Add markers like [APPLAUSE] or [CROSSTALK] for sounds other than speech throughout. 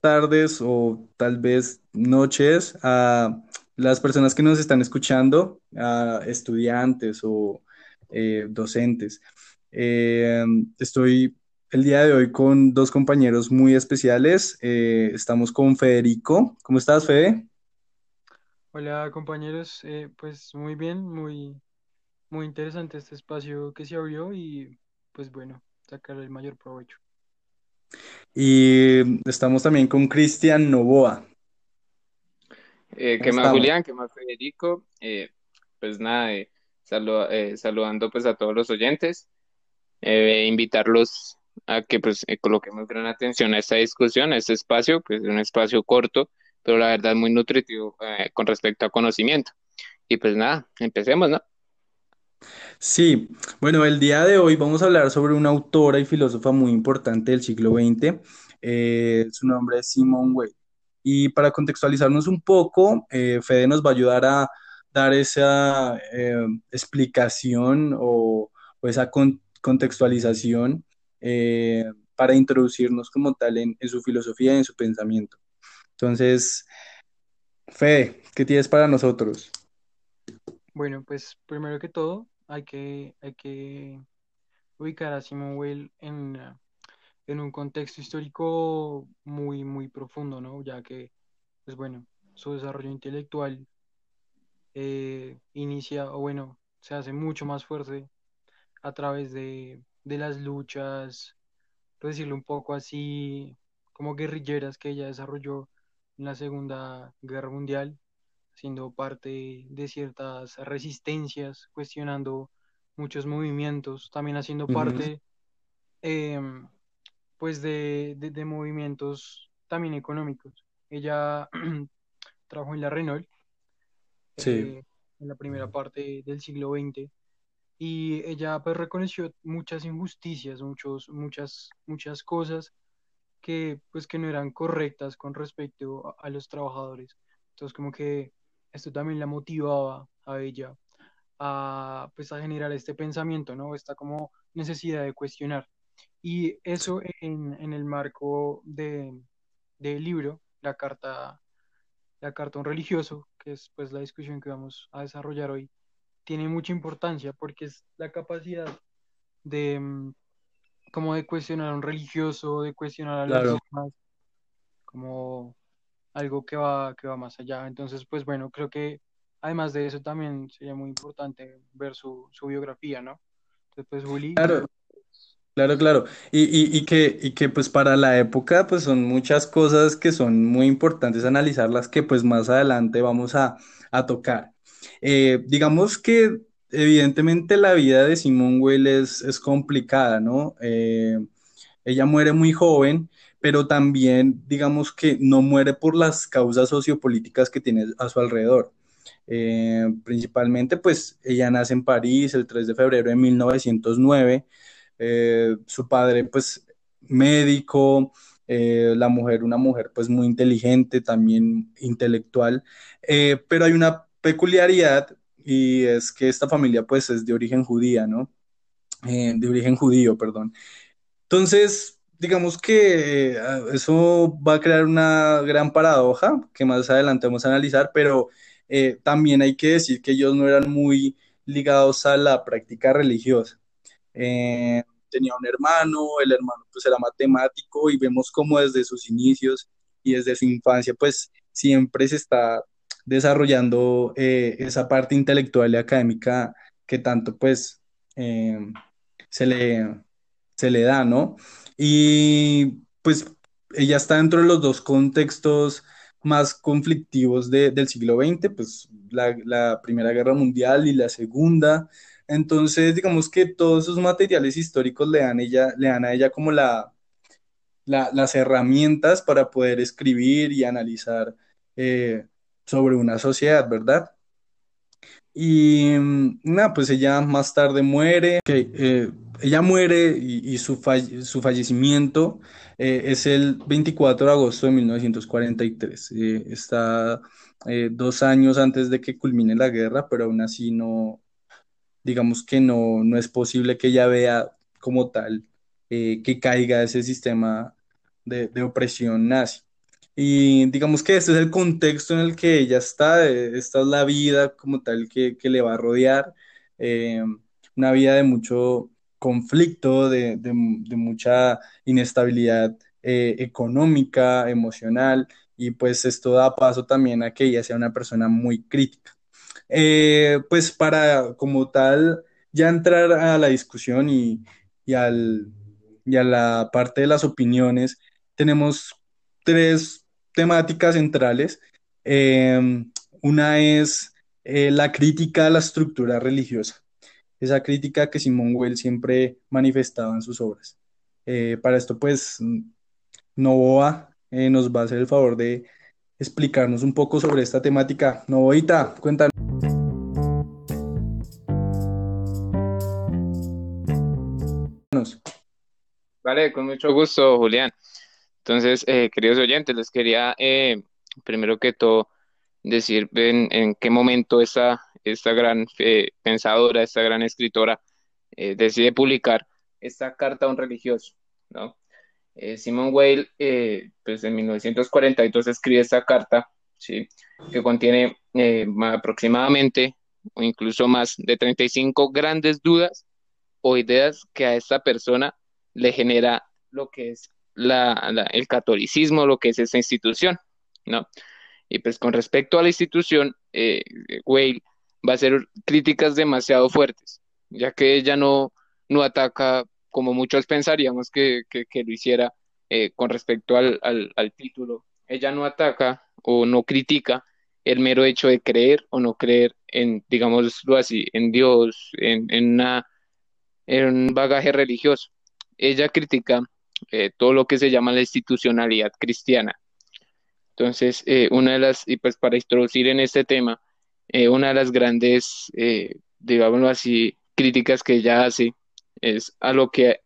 tardes o tal vez noches a las personas que nos están escuchando, a estudiantes o eh, docentes. Eh, estoy el día de hoy con dos compañeros muy especiales. Eh, estamos con Federico. ¿Cómo estás, Fede? Hola compañeros, Eh, pues muy bien, muy, muy interesante este espacio que se abrió y pues bueno, sacar el mayor provecho. Y estamos también con Cristian Novoa. Eh, ¿Cómo ¿qué más, estamos? Julián? ¿Qué más, Federico? Eh, pues nada, eh, eh, saludando pues a todos los oyentes, invitarlos a que pues coloquemos gran atención a esta discusión, a este espacio, pues es un espacio corto, pero la verdad muy nutritivo con respecto a conocimiento. Y pues nada, empecemos, ¿no? Sí, bueno, el día de hoy vamos a hablar sobre una autora y filósofa muy importante del siglo XX. Eh, su nombre es Simone Weil. Y para contextualizarnos un poco, eh, Fede nos va a ayudar a dar esa eh, explicación o, esa con- contextualización eh, para introducirnos como tal en, en su filosofía y en su pensamiento. Entonces, Fede, ¿qué tienes para nosotros? Bueno, pues primero que todo hay que, hay que ubicar a Simone Weil en, eh, en un contexto histórico muy, muy profundo, ¿no? Ya que, pues bueno, su desarrollo intelectual eh, inicia, o bueno, se hace mucho más fuerte a través de, de las luchas, por decirlo un poco así, como guerrilleras que ella desarrolló en la Segunda Guerra Mundial, siendo parte de ciertas resistencias, cuestionando muchos movimientos, también haciendo Ujú, parte em, pues de, de- de movimientos también económicos. Ella [CLEARS THROAT] trabajó en la Renault Sí. eh, en la primera parte del siglo XX y ella pues reconoció muchas injusticias, muchos, muchas, muchas cosas que pues que no eran correctas con respecto a, a los trabajadores. Entonces como que esto también la motivaba a ella a pues a generar este pensamiento, ¿no? Esta como necesidad de cuestionar. Y eso en, en el marco de, del libro, la carta, la carta a un religioso, que es pues la discusión que vamos a desarrollar hoy, tiene mucha importancia porque es la capacidad de mm, como de cuestionar a un religioso, de cuestionar a los Claro. dogmas, como algo que va, que va más allá. Entonces, pues bueno, creo que además de eso también sería muy importante ver su, su biografía, ¿no? Entonces, pues Juli, Claro, Claro, claro. Y, y, y que, y que pues para la época pues son muchas cosas que son muy importantes analizarlas que pues más adelante vamos a, a tocar. Eh, digamos que evidentemente la vida de Simone Weil es, es complicada, ¿no? Eh, ella muere muy joven, pero también digamos que no muere por las causas sociopolíticas que tiene a su alrededor. Eh, principalmente pues ella nace en París el 3 de febrero de 1909 eh, su padre pues médico, eh, la mujer una mujer pues muy inteligente, también intelectual, eh, pero hay una peculiaridad y es que esta familia pues es de origen judía, ¿no? De origen judío, perdón. Entonces, digamos que eh, eso va a crear una gran paradoja que más adelante vamos a analizar, pero eh, también hay que decir que ellos no eran muy ligados a la práctica religiosa. Eh, tenía un hermano, el hermano pues era matemático y vemos cómo desde sus inicios y desde su infancia pues siempre se está desarrollando esa parte intelectual y académica que tanto pues se le, se le da, ¿no? Y pues ella está dentro de los dos contextos más conflictivos de- del siglo XX, pues la, Primera Guerra Mundial y la Segunda. Entonces, digamos que todos esos materiales históricos le dan, ella, le dan a ella como la, la- las herramientas para poder escribir y analizar eh, sobre una sociedad, ¿verdad? Y mm, nada, pues ella más tarde muere. Eh, ella muere y, y su, su fallecimiento eh, es el 24 de agosto de 1943. Eh, está eh, dos años antes de que culmine la guerra, pero aún así no, digamos que no, no es posible que ella vea como tal eh, que caiga ese sistema de, de opresión nazi. Y digamos que este es el contexto en el que ella está, eh, esta es la vida como tal que, que le va a rodear, eh, una vida de mucho conflicto, de, de- mucha inestabilidad eh, económica, emocional, y pues esto da paso también a que ella sea una persona muy crítica. Eh, pues para como tal ya entrar a la discusión y, y al, y a la parte de las opiniones, tenemos tres temáticas centrales. Eh, una es eh, la crítica a la estructura religiosa, esa crítica que Simón Weil siempre manifestaba en sus obras. Eh, para esto, pues, Novoa eh, nos va a hacer el favor de explicarnos un poco sobre esta temática. Novoita, cuéntanos. Vale, con mucho gusto, Julián. Entonces, eh, queridos oyentes, les quería eh, primero que todo decir en, qué momento esta, esta gran eh, pensadora, esta gran escritora eh, decide publicar esta carta a un religioso, ¿no? Eh, Simone Weil, pues en 1942 escribe esta carta, ¿sí? Que contiene ma- aproximadamente o incluso más de 35 grandes dudas o ideas que a esta persona le genera lo que es el catolicismo, lo que es esa institución, ¿no? Y pues con respecto a la institución, eh, Weil va a hacer críticas demasiado fuertes, ya que ella no, no ataca como muchos pensaríamos que, que, lo hiciera eh, con respecto al, al, al título. Ella no ataca o no critica el mero hecho de creer o no creer en, digámoslo así, en Dios, en, en una en un bagaje religioso. Ella critica eh, todo lo que se llama la institucionalidad cristiana. Entonces, eh, una de las, y pues para introducir en este tema, eh, una de las grandes, eh, digámoslo así, críticas que ella hace es a lo que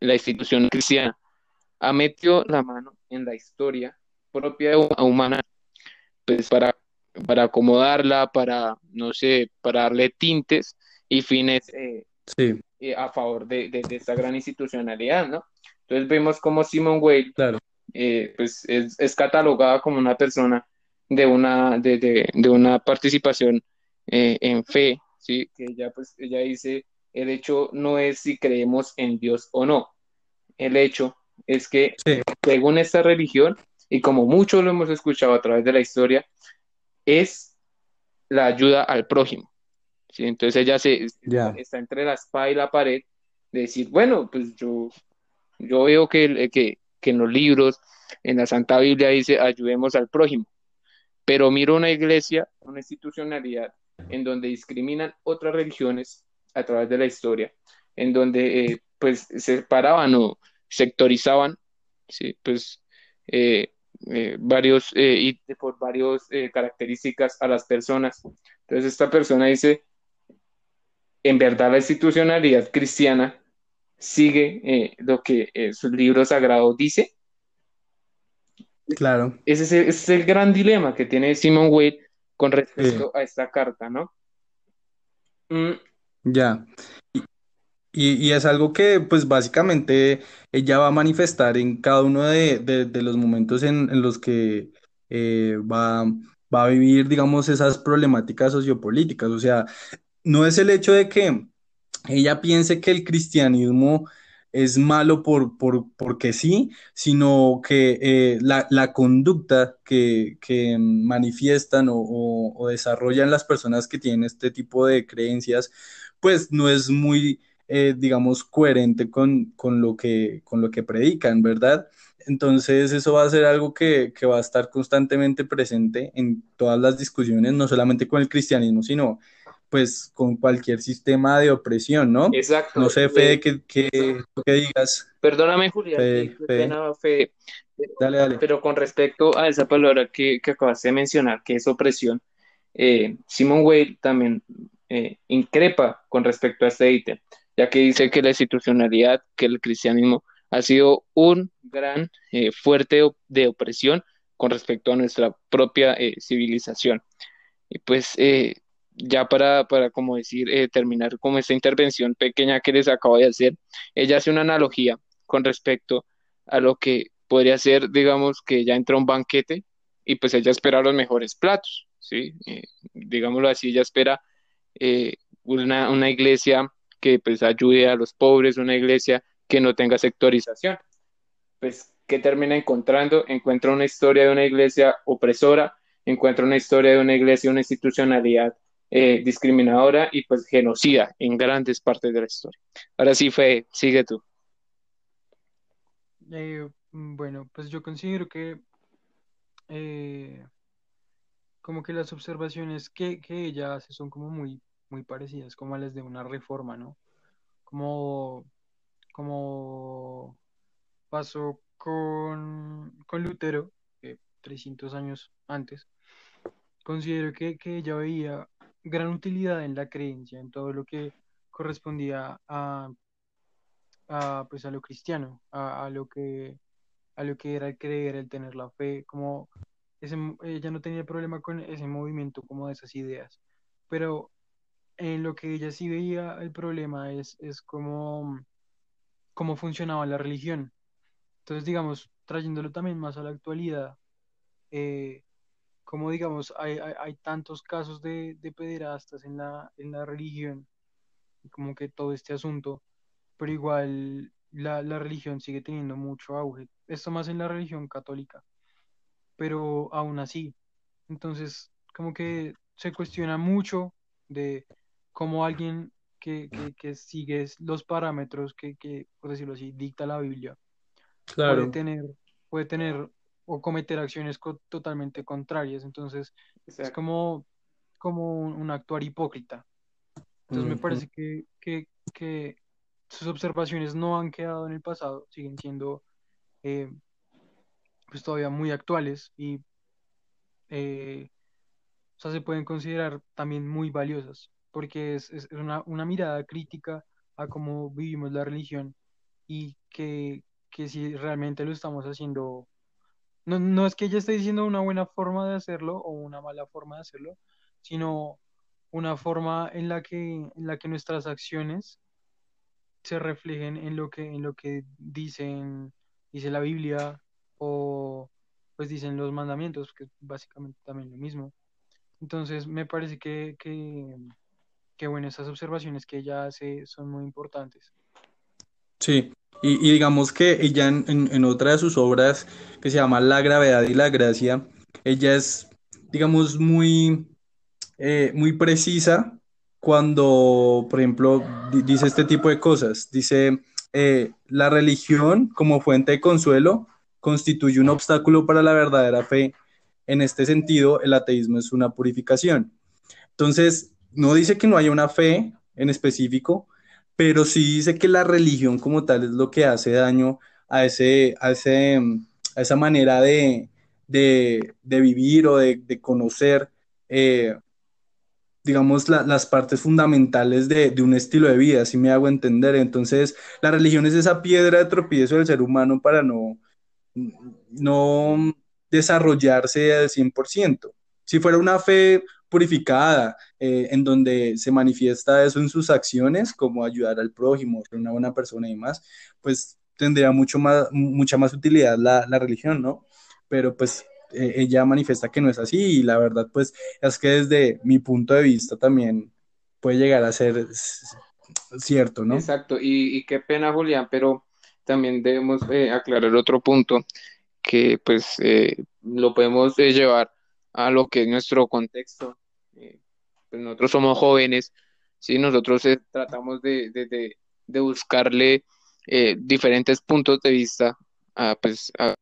la institución cristiana ha metido la mano en la historia propia humana, pues para, para acomodarla, para, no sé, para darle tintes y fines eh, Sí, eh, a favor de, de, de esta gran institucionalidad, ¿no? Entonces vemos como Simone Weil claro. eh, pues es, es catalogada como una persona de una, de, de, de una participación eh, en fe, ¿sí? Que ella, pues, ella dice, el hecho no es si creemos en Dios o no, el hecho es que Sí, según esta religión, y como mucho lo hemos escuchado a través de la historia, es la ayuda al prójimo, ¿sí? Entonces ella se, está entre la espada y la pared de decir, bueno, pues yo, yo veo que, que, que en los libros, en la Santa Biblia dice, ayudemos al prójimo, pero miro una iglesia, una institucionalidad en donde discriminan otras religiones a través de la historia, en donde eh, pues separaban o sectorizaban, ¿sí? pues eh, eh, varios y por varios eh, características a las personas. Entonces esta persona dice, en verdad la institucionalidad cristiana sigue lo que su libro sagrado dice. Claro. Ese es, el, ese es el gran dilema que tiene Simon Weil con Sí, respecto a esta carta, ¿no? Mm, ya. Y, y es algo que, pues básicamente, ella va a manifestar en cada uno de, de- de los momentos en, en los que eh, va, va a vivir, digamos, esas problemáticas sociopolíticas. O sea, no es el hecho de que ella piense que el cristianismo es malo por, por, porque sí, sino que eh, la, la conducta que, que manifiestan o, desarrollan las personas que tienen este tipo de creencias, pues no es muy, eh, digamos, coherente con, con lo que, con lo que predican, ¿verdad? Entonces eso va a ser algo que, que va a estar constantemente presente en todas las discusiones, no solamente con el cristianismo, sino pues con cualquier sistema de opresión, ¿no? No exacto. sé, Fede, Eh, que, que, que digas, perdóname, Julián, Fede, Fede, pena, dale, dale. pero con respecto a esa palabra que, que acabaste de mencionar, que es opresión, eh, Simon Weil también eh, increpa con respecto a este ítem, ya que dice que la institucionalidad, que el cristianismo ha sido un gran eh, fuerte de opresión con respecto a nuestra propia civilización. Y pues eh, ya para, para como decir, eh, terminar como esta intervención pequeña que les acabo de hacer, ella hace una analogía con respecto a lo que podría ser, digamos, que ella entra a un banquete y pues ella espera los mejores platos, ¿sí? Eh, digámoslo así, ella espera eh, una, una iglesia que pues ayude a los pobres, una iglesia que no tenga sectorización. Pues, ¿qué termina encontrando? Encuentra una historia de una iglesia opresora, encuentra una historia de una iglesia, una institucionalidad eh, discriminadora y pues genocida en grandes partes de la historia. Ahora sí, Fe, sigue tú. Eh, bueno, pues yo considero que eh, como que las observaciones que, que ella hace son como muy, muy parecidas, como a las de una reforma, ¿no? Como, como pasó con, con Lutero, que 300 años antes, considero que, que ella veía gran utilidad en la creencia, en todo lo que correspondía a, a, pues a lo cristiano, a, a lo que a lo que era el creer, el tener la fe, como ese, ella no tenía problema con ese movimiento, como de esas ideas, pero en lo que ella sí veía el problema es, es cómo, cómo funcionaba la religión. Entonces, digamos, trayéndolo también más a la actualidad, eh, como digamos, hay, hay, hay tantos casos de, de, pederastas en la, en la religión, como que todo este asunto, pero igual la, la religión sigue teniendo mucho auge. Esto más en la religión católica, pero aún así. Entonces, como que se cuestiona mucho de cómo alguien que, que, que sigue los parámetros que, que, por decirlo así, dicta la Biblia, puede Claro, tener, puede tener o cometer acciones co- totalmente contrarias. Entonces, es como, como un, un actuar hipócrita. Entonces, me parece que, que, que sus observaciones no han quedado en el pasado, siguen siendo eh, pues todavía muy actuales y eh, o sea, se pueden considerar también muy valiosas, porque es, es una, una mirada crítica a cómo vivimos la religión y que, que si realmente lo estamos haciendo, no, no es que ella esté diciendo una buena forma de hacerlo o una mala forma de hacerlo, sino una forma en la que, en la que nuestras acciones se reflejen en lo que, en lo que dicen, dice la Biblia o pues dicen los mandamientos, que es básicamente también lo mismo. Entonces, me parece que, que, que, bueno, esas observaciones que ella hace son muy importantes. Sí, y, y digamos que ella en, en- en otra de sus obras que se llama La gravedad y la gracia, ella es, digamos, muy, eh, muy precisa cuando, por ejemplo, di- dice este tipo de cosas. Dice, eh, la religión como fuente de consuelo constituye un obstáculo para la verdadera fe. En este sentido, el ateísmo es una purificación. Entonces, no dice que no haya una fe en específico, pero sí dice que la religión como tal es lo que hace daño a, ese, a, ese, a esa manera de, de, de vivir o de, de conocer, eh, digamos, la, las partes fundamentales de, de, un estilo de vida, si me hago entender. Entonces, la religión es esa piedra de tropiezo del ser humano para no, no desarrollarse al 100%. Si fuera una fe purificada, eh, en donde se manifiesta eso en sus acciones, como ayudar al prójimo, ser una buena persona y demás, pues tendría mucho más, mucha más utilidad la, la religión, ¿no? Pero pues eh, ella manifiesta que no es así y la verdad pues es que desde mi punto de vista también puede llegar a ser cierto, ¿no? Exacto, y, y qué pena, Julián, pero también debemos eh, aclarar otro punto que pues eh, lo podemos eh, llevar a lo que es nuestro contexto. Pues nosotros somos jóvenes, ¿sí? Nosotros eh, tratamos de, de, de, buscarle eh, diferentes puntos de vista a, pues, a,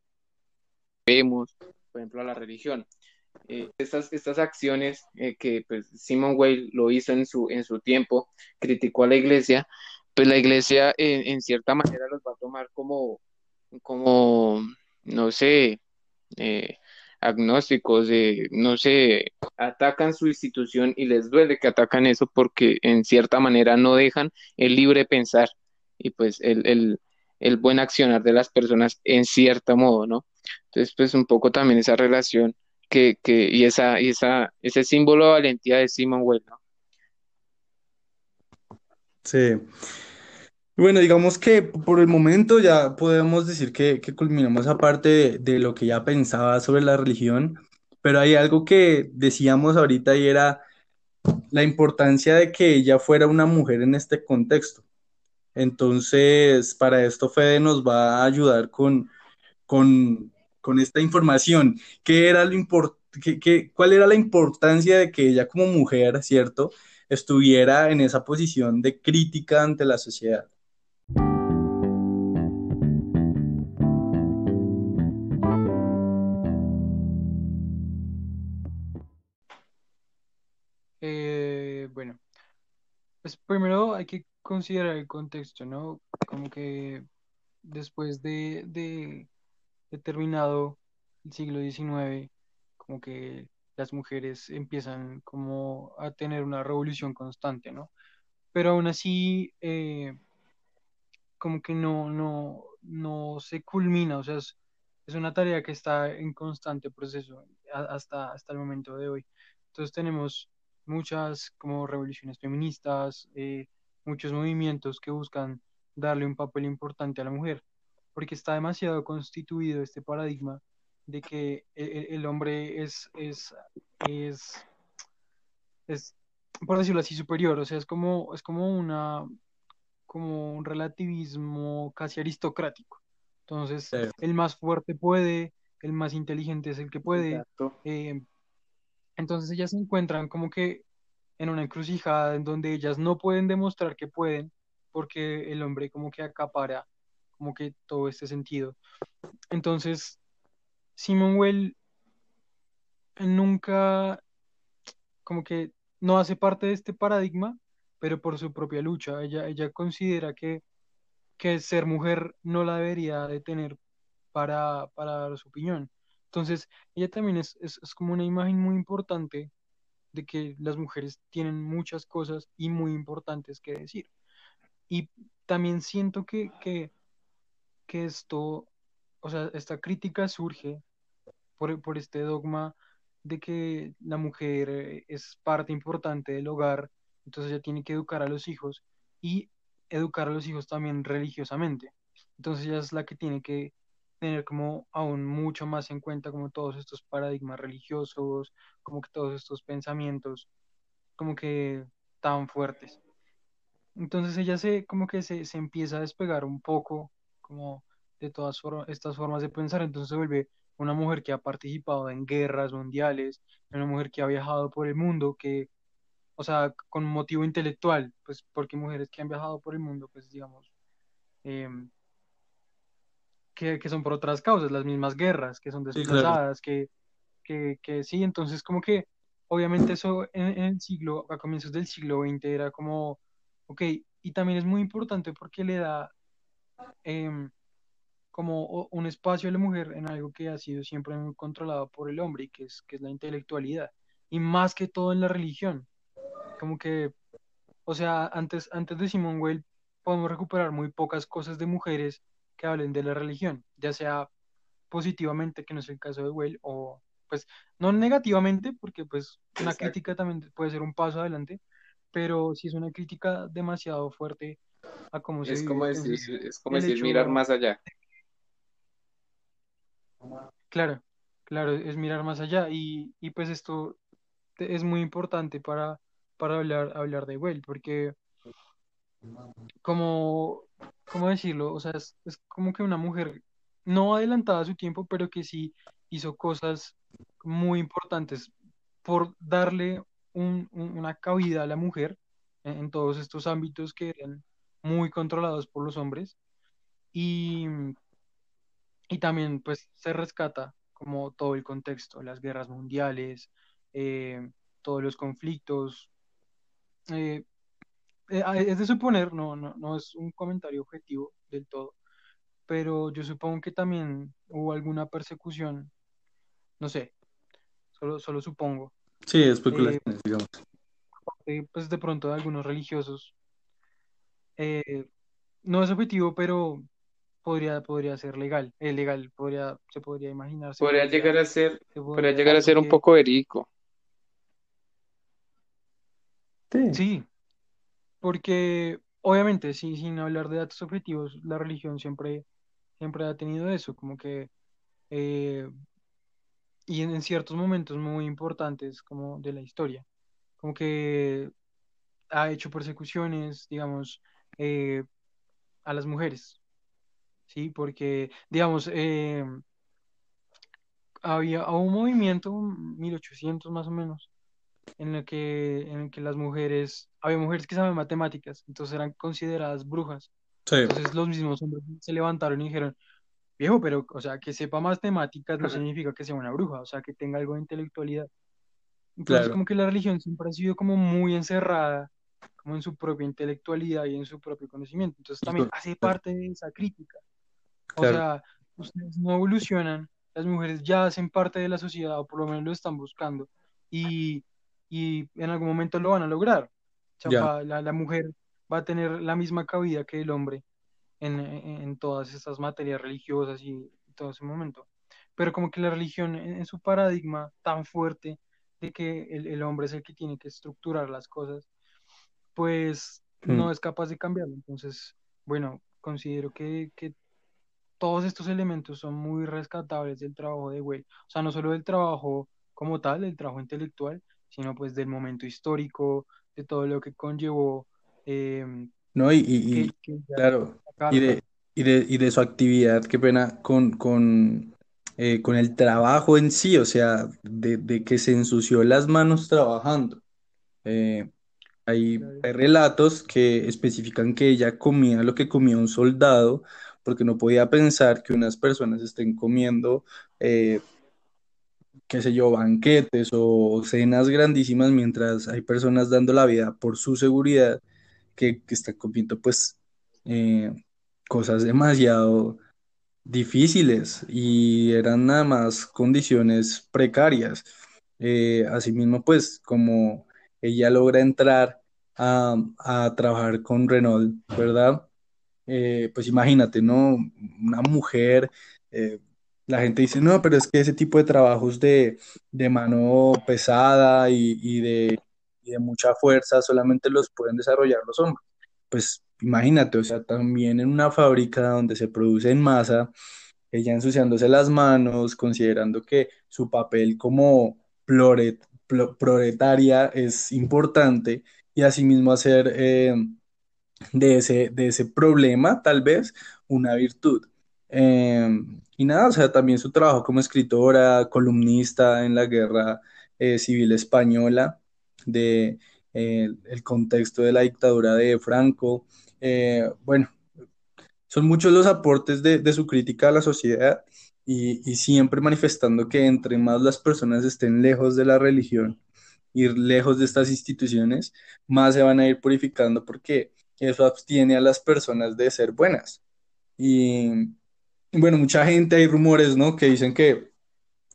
vemos, por ejemplo, a la religión. Eh, estas, estas acciones que pues, Simon Weil lo hizo en su, en su tiempo, criticó a la iglesia, pues la iglesia en, cierta manera los va a tomar como, como no sé, agnósticos, eh, no sé, atacan su institución y les duele que atacan eso porque en cierta manera no dejan el libre pensar y pues el, el, el buen accionar de las personas en cierto modo, ¿no? Entonces, pues un poco también esa relación que, que y esa, y esa, ese símbolo de valentía de Simon Weil, ¿no? Sí. Bueno, digamos que por el momento ya podemos decir que, culminamos esa parte de, lo que ya pensaba sobre la religión, pero hay algo que decíamos ahorita y era la importancia de que ella fuera una mujer en este contexto. Entonces, para esto Fede nos va a ayudar con, con, con esta información. ¿Qué era lo impor- qué- qué- cuál era la importancia de que ella como mujer, ¿cierto?, estuviera en esa posición de crítica ante la sociedad. Pues primero hay que considerar el contexto, ¿no? Como que después de, de, terminado el siglo XIX, como que las mujeres empiezan como a tener una revolución constante, ¿no? Pero aún así, eh, como que no, no, no se culmina, o sea, es, es una tarea que está en constante proceso hasta, hasta el momento de hoy. Entonces tenemos muchas como revoluciones feministas, eh, muchos movimientos que buscan darle un papel importante a la mujer, porque está demasiado constituido este paradigma de que el, el- el hombre es, es, es, es, por decirlo así, superior, o sea, es como, es como una como un relativismo casi aristocrático. Entonces, Sí, el más fuerte puede, el más inteligente es el que puede. eh, entonces ellas se encuentran como que en una encrucijada en donde ellas no pueden demostrar que pueden, porque el hombre como que acapara como que todo este sentido. Entonces, Simone Weil nunca como que no hace parte de este paradigma, pero por su propia lucha. Ella, ella considera que que ser mujer no la debería de tener para, para dar su opinión. Entonces, ella también es, es, es como una imagen muy importante de que las mujeres tienen muchas cosas y muy importantes que decir. Y también siento que, que, que esto, o sea, esta crítica surge por, por este dogma de que la mujer eh, es parte importante del hogar, entonces ella tiene que educar a los hijos y educar a los hijos también religiosamente. Entonces ella es la que tiene que tener como aún mucho más en cuenta como todos estos paradigmas religiosos, como que todos estos pensamientos como que tan fuertes. Entonces ella se como que se, se empieza a despegar un poco como de todas estas formas de pensar, entonces vuelve una mujer que ha participado en guerras mundiales, una mujer que ha viajado por el mundo, que, o sea, con motivo intelectual, pues porque mujeres que han viajado por el mundo, pues digamos, em, que, que son por otras causas, las mismas guerras, que son Sí, claro. desplazadas, que, que, que sí, entonces como que obviamente eso en, en el siglo, a comienzos del siglo XX era como, ok, y también es muy importante porque le da em, como un espacio a la mujer en algo que ha sido siempre muy controlado por el hombre y que es, que es la intelectualidad, y más que todo en la religión, como que, o sea, antes, antes de Simone Weil podemos recuperar muy pocas cosas de mujeres que hablen de la religión, ya sea positivamente, que no es el caso de Weil, o pues no negativamente, porque pues una Exacto. crítica también puede ser un paso adelante, pero sí es una crítica demasiado fuerte a cómo se Es vive. como decir, Entonces, es como decir mirar más allá. claro, claro, es mirar más allá y, y pues esto es muy importante para, para hablar, hablar de Weil, porque como, ¿cómo decirlo? O sea, es, como que una mujer no adelantada a su tiempo, pero que sí hizo cosas muy importantes por darle un- un- una cabida a la mujer en, en todos estos ámbitos que eran muy controlados por los hombres. Y, y también pues se rescata como todo el contexto, las guerras mundiales, eh, todos los conflictos. eh, eh, es de suponer, no, no, no es un comentario objetivo del todo, pero yo supongo que también hubo alguna persecución, no sé, solo, solo supongo, Sí, eh, especulaciones, digamos. eh, pues de pronto de algunos religiosos. Eh, no es objetivo, pero podría, podría ser legal, eh, legal, podría, se podría imaginar, se Podría llegar a ser, se podría podría llegar a ser un poco verídico. Sí, sí, porque, obviamente, sí, sin hablar de datos objetivos, la religión siempre, siempre ha tenido eso, como que, eh, y en, en ciertos momentos muy importantes como de la historia, como que ha hecho persecuciones, digamos, eh, a las mujeres, ¿sí? Porque, digamos, eh, había un movimiento, 1800 más o menos, en el que, en el que las mujeres, había mujeres que saben matemáticas, entonces eran consideradas brujas. Sí, Entonces los mismos hombres se levantaron y dijeron, viejo, pero, o sea, que sepa matemáticas no significa que sea una bruja, o sea, que tenga algo de intelectualidad. Entonces, claro, como que la religión siempre ha sido como muy encerrada, como en su propia intelectualidad y en su propio conocimiento. Entonces también hace parte de esa crítica. O claro, sea, ustedes no evolucionan, las mujeres ya hacen parte de la sociedad, o por lo menos lo están buscando, y, y en algún momento lo van a lograr. O sea, ya. va- la, la mujer va a tener la misma cabida que el hombre en, en- en todas estas materias religiosas y, y todo ese momento. Pero como que la religión en, en su paradigma tan fuerte de que el, el hombre es el que tiene que estructurar las cosas, pues Mm. no es capaz de cambiarlo. Entonces, bueno, considero que, que todos estos elementos son muy rescatables del trabajo de Weil. O sea, no solo del trabajo como tal, del trabajo intelectual, sino pues del momento histórico, de todo lo que conllevó eh, ¿no? Y, y- que, y, que ya claro, y de, y de, y de su actividad, qué pena, con, con, eh, con el trabajo en sí, o sea, de, de que se ensució las manos trabajando. Eh, hay, hay relatos que especifican que ella comía lo que comía un soldado, porque no podía pensar que unas personas estén comiendo, eh, qué sé yo, banquetes o cenas grandísimas mientras hay personas dando la vida por su seguridad que, están comiendo pues eh, cosas demasiado difíciles y eran nada más condiciones precarias. Eh, asimismo, pues como ella logra entrar a, a trabajar con Renault, ¿verdad? Eh, pues imagínate, ¿no? Una mujer, eh, la gente dice, no, pero es que ese tipo de trabajos de, de mano pesada y, y de, de mucha fuerza solamente los pueden desarrollar los hombres. Pues imagínate, o sea, también en una fábrica donde se produce en masa, ella ensuciándose las manos, considerando que su papel como ploret- plo- proletaria es importante y asimismo hacer... eh, de ese, de ese problema, tal vez, una virtud. Eh, y nada, o sea, también su trabajo como escritora, columnista en la guerra eh, civil española, de eh, el contexto de la dictadura de Franco. Eh, bueno, son muchos los aportes de, de su crítica a la sociedad y, y siempre manifestando que entre más las personas estén lejos de la religión, ir lejos de estas instituciones, más se van a ir purificando porque eso abstiene a las personas de ser buenas. Y bueno, mucha gente, hay rumores, ¿no? Que dicen que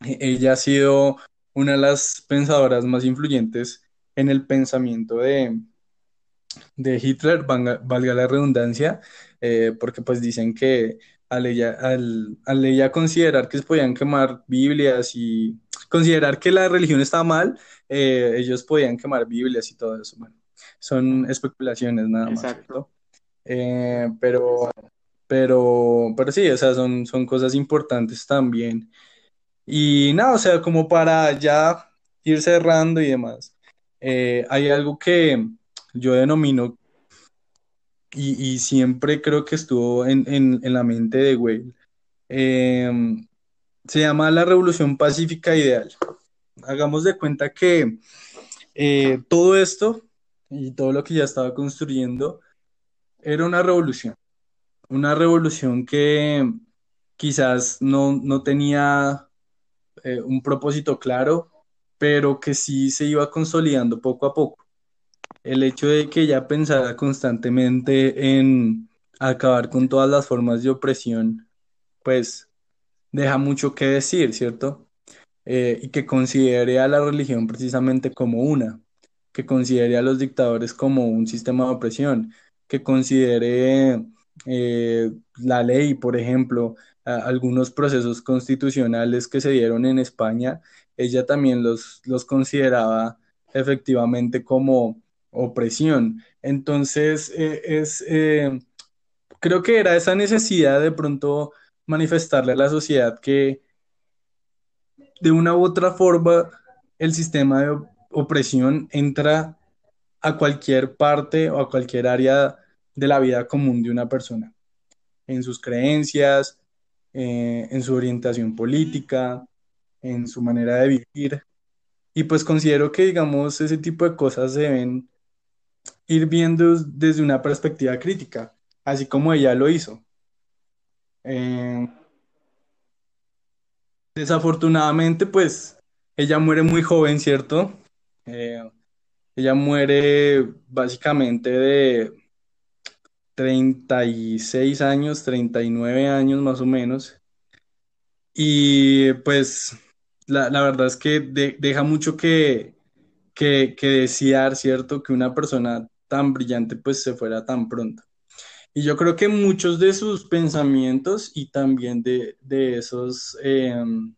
ella ha sido una de las pensadoras más influyentes en el pensamiento de, de Hitler, valga, la redundancia, eh, porque pues dicen que al ella, al, al ella considerar que se podían quemar Biblias y considerar que la religión estaba mal, eh, ellos podían quemar Biblias y todo eso. Bueno, son especulaciones nada más, Exacto. ¿cierto? Eh, pero, pero, pero sí, o sea, son, son cosas importantes también. Y nada, o sea, como para ya ir cerrando y demás, eh, hay algo que yo denomino y, siempre creo que estuvo en, en- la mente de Whale. Eh, se llama la Revolución Pacífica Ideal. Hagamos de cuenta que eh, todo esto y todo lo que ya estaba construyendo era una revolución. Una revolución que quizás no, no tenía eh, un propósito claro, pero que sí se iba consolidando poco a poco. El hecho de que ella pensara constantemente en acabar con todas las formas de opresión, pues deja mucho que decir, ¿cierto? Eh, y que considere a la religión precisamente como una, que considere a los dictadores como un sistema de opresión, que considere eh, la ley, por ejemplo, algunos procesos constitucionales que se dieron en España, ella también los, los consideraba efectivamente como opresión. Entonces, eh, es, eh, creo que era esa necesidad de pronto manifestarle a la sociedad que de una u otra forma el sistema de opresión entra a cualquier parte o a cualquier área de la vida común de una persona, en sus creencias, eh, en su orientación política, en su manera de vivir. Y pues considero que, digamos, ese tipo de cosas se deben ir viendo desde una perspectiva crítica, así como ella lo hizo. Eh, desafortunadamente, pues ella muere muy joven, ¿cierto? Eh, ella muere básicamente de 36 años, 39 años más o menos. Y pues la, la verdad es que de- deja mucho que, que, que desear, ¿cierto? Que una persona tan brillante pues se fuera tan pronto. Y yo creo que muchos de sus pensamientos y también de, de esos, em,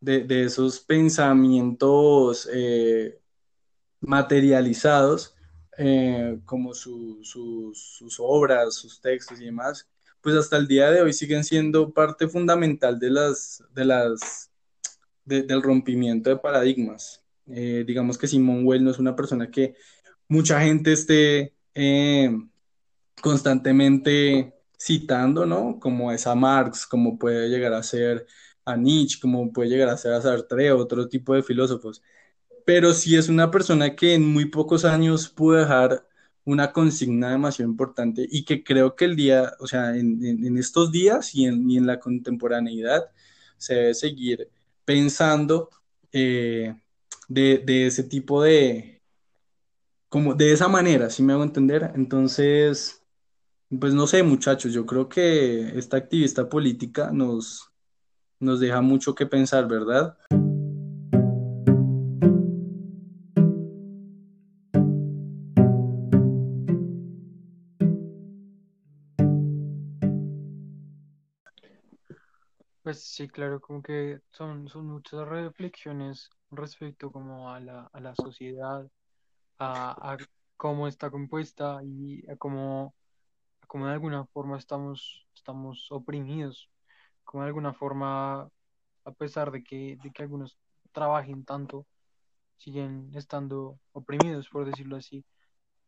de, de esos pensamientos eh, materializados, eh, como su- sus obras, sus textos y demás, pues hasta el día de hoy siguen siendo parte fundamental de las, de las, de- del rompimiento de paradigmas. Eh, digamos que Simone Weil no es una persona que mucha gente esté eh, constantemente citando, ¿no? Como es a Marx, como puede llegar a ser a Nietzsche, como puede llegar a ser a Sartre, otro tipo de filósofos pero sí es una persona que en muy pocos años pudo dejar una consigna demasiado importante y que creo que el día, o sea, en, estos días y en, la contemporaneidad se debe seguir pensando eh, de, ese tipo de, como de esa manera, si me hago entender? Entonces, pues no sé, muchachos, yo creo que esta activista política nos, nos deja mucho que pensar, ¿verdad? Pues sí, claro, como que son, son muchas reflexiones respecto como a la, a la sociedad, a, a cómo está compuesta y a cómo, cómo de alguna forma estamos, estamos oprimidos, como de alguna forma, a pesar de que, de que algunos trabajen tanto, siguen estando oprimidos, por decirlo así.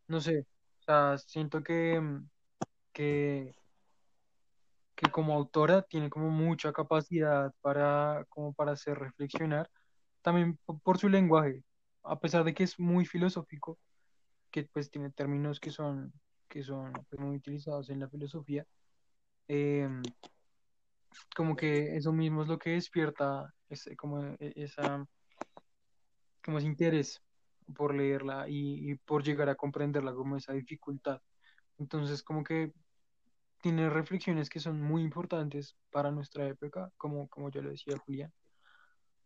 No sé, o sea, siento que, que que como autora tiene como mucha capacidad para, como para hacer reflexionar, también po- por su lenguaje, a pesar de que es muy filosófico, que pues tiene términos que son, que son pues, muy utilizados en la filosofía, eh, como que eso mismo es lo que despierta ese, como e- esa, como ese interés por leerla y, y por llegar a comprenderla, como esa dificultad. Entonces, como que tiene reflexiones que son muy importantes para nuestra época, como, como yo le decía Julián,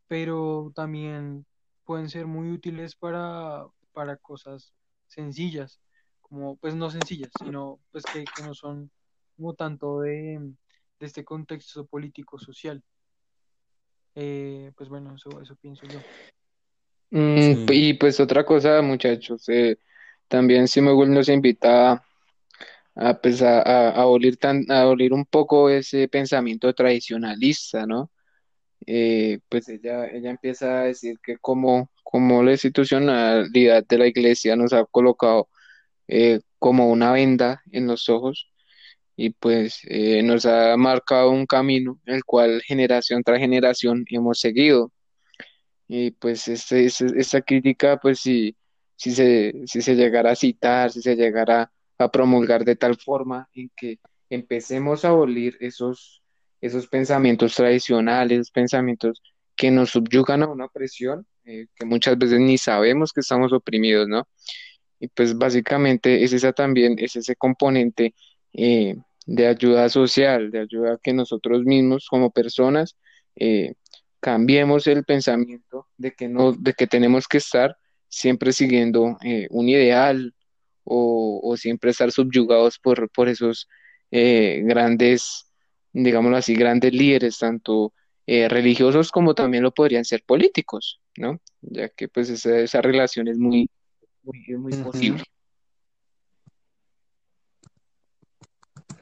pero también pueden ser muy útiles para, para cosas sencillas, como pues no sencillas, sino pues que, que no son como tanto de, de este contexto político social. Eh, pues bueno, eso, eso pienso yo. Mm, Sí. y pues otra cosa, muchachos, eh, también Simone nos invita a, pues, a, a, tan, a un poco ese pensamiento tradicionalista, ¿no? Eh, pues ella, ella empieza a decir que como, como la institucionalidad de la iglesia nos ha colocado eh, como una venda en los ojos y pues eh, nos ha marcado un camino el cual generación tras generación hemos seguido. Y pues este, este- crítica, pues si, si se, si se llegara a citar, si se llegara a promulgar de tal forma en que empecemos a abolir esos, esos pensamientos tradicionales, pensamientos que nos subyugan a una opresión, eh, que muchas veces ni sabemos que estamos oprimidos, ¿no? Y pues básicamente es esa también, es ese componente eh, de ayuda social, de ayuda que nosotros mismos como personas eh, cambiemos el pensamiento de que no, de que tenemos que estar siempre siguiendo un ideal o, o siempre estar subyugados por, por esos eh, grandes, digámoslo así, grandes líderes, tanto eh, religiosos como también lo podrían ser políticos, ¿no? Ya que pues esa, esa relación es muy muy, es muy posible.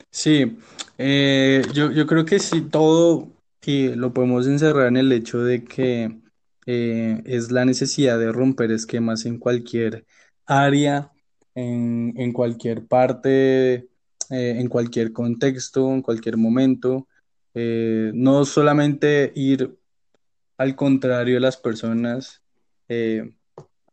Sí, eh, yo, yo creo que sí, todo y lo podemos encerrar en el hecho de que eh, es la necesidad de romper esquemas en cualquier área, en, en cualquier parte, eh, en cualquier contexto, en cualquier momento. Eh, no solamente ir al contrario de las personas, eh,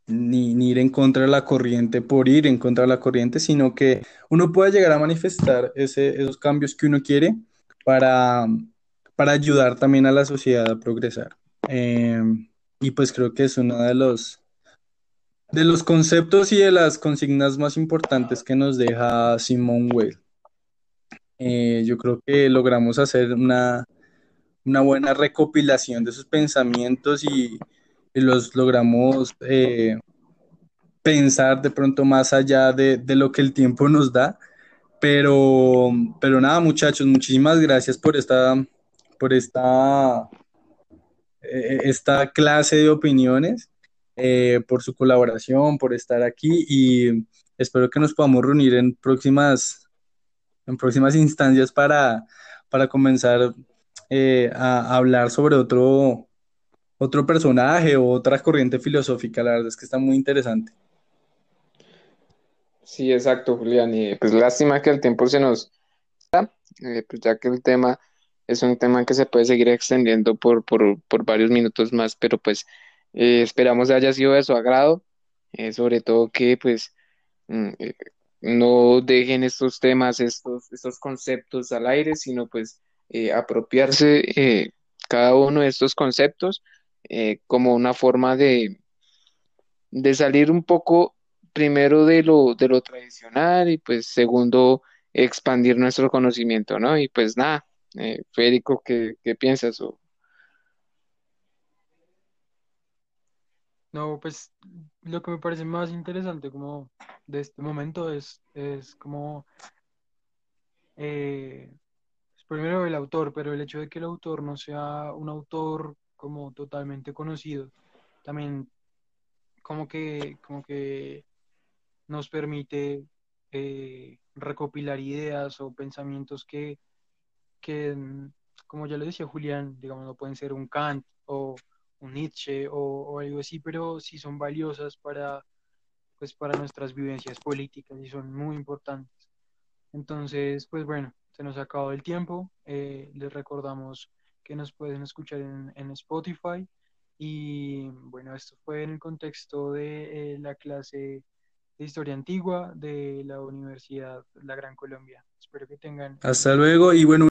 ni, ni ir en contra de la corriente por ir en contra de la corriente, sino que uno pueda llegar a manifestar ese- esos cambios que uno quiere para, para ayudar también a la sociedad a progresar. Eh, y pues creo que es uno de los, de los conceptos y de las consignas más importantes que nos deja Simone Weil. Eh, yo creo que logramos hacer una, una buena recopilación de sus pensamientos y, los logramos eh, pensar de pronto más allá de, de lo que el tiempo nos da. Pero, pero nada, muchachos, muchísimas gracias por esta, por esta, eh, esta clase de opiniones, eh, por su colaboración, por estar aquí y espero que nos podamos reunir en próximas, en próximas instancias para, para comenzar eh, a, hablar sobre otro, otro personaje o otra corriente filosófica. La verdad es que está muy interesante. Sí, exacto, Julián. Y pues lástima que el tiempo se nos da, eh, pues ya que el tema es un tema que se puede seguir extendiendo por, por, por varios minutos más, pero pues eh, esperamos haya sido de su agrado, eh, sobre todo que pues mm, eh, no dejen estos temas, estos, estos conceptos al aire, sino pues eh, apropiarse cada uno de estos conceptos como una forma de de salir un poco primero de lo, de lo tradicional y pues segundo expandir nuestro conocimiento, ¿no? Y pues nada, eh, Federico, ¿qué, qué piensas? O- No, pues lo que me parece más interesante como de este momento es, es como eh, pues, primero el autor, pero el hecho de que el autor no sea un autor como totalmente conocido, también como que, como que nos permite eh, recopilar ideas o pensamientos que, que, como ya lo decía Julián, digamos, no pueden ser un Kant o un Nietzsche o, o algo así, pero sí son valiosas para, pues, para nuestras vivencias políticas y son muy importantes. Entonces, pues bueno, se nos acabado el tiempo. Eh, les recordamos que nos pueden escuchar en, en Spotify. Y bueno, esto fue en el contexto de eh, la clase de Historia Antigua de la Universidad La Gran Colombia. Espero que tengan Hasta luego y bueno.